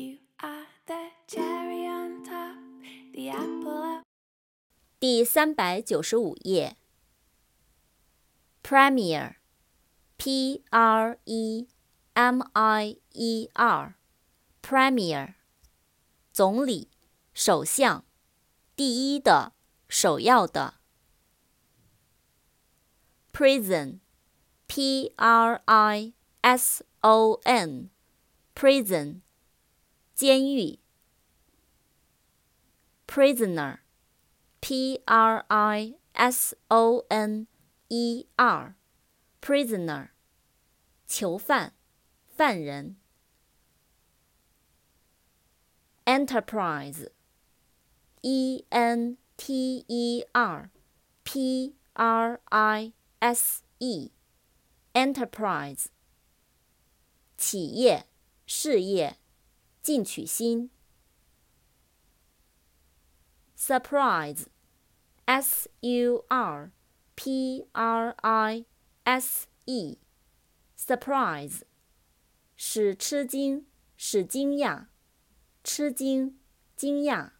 You are the cherry on top, the apple of 第三百九十五页。Premier，P R E M I E R，Premier，总理、首相，第一的、首要的。Prison，P R I S O N，Prison， 监狱。Prisoner。P R I S O N E R，prisoner，囚犯、犯人。Enterprise，E N T E R P R I S E，enterprise，企业、事业、进取心。Surprise。S U R P R I S E，surprise，使吃惊，使惊讶，吃惊，惊讶。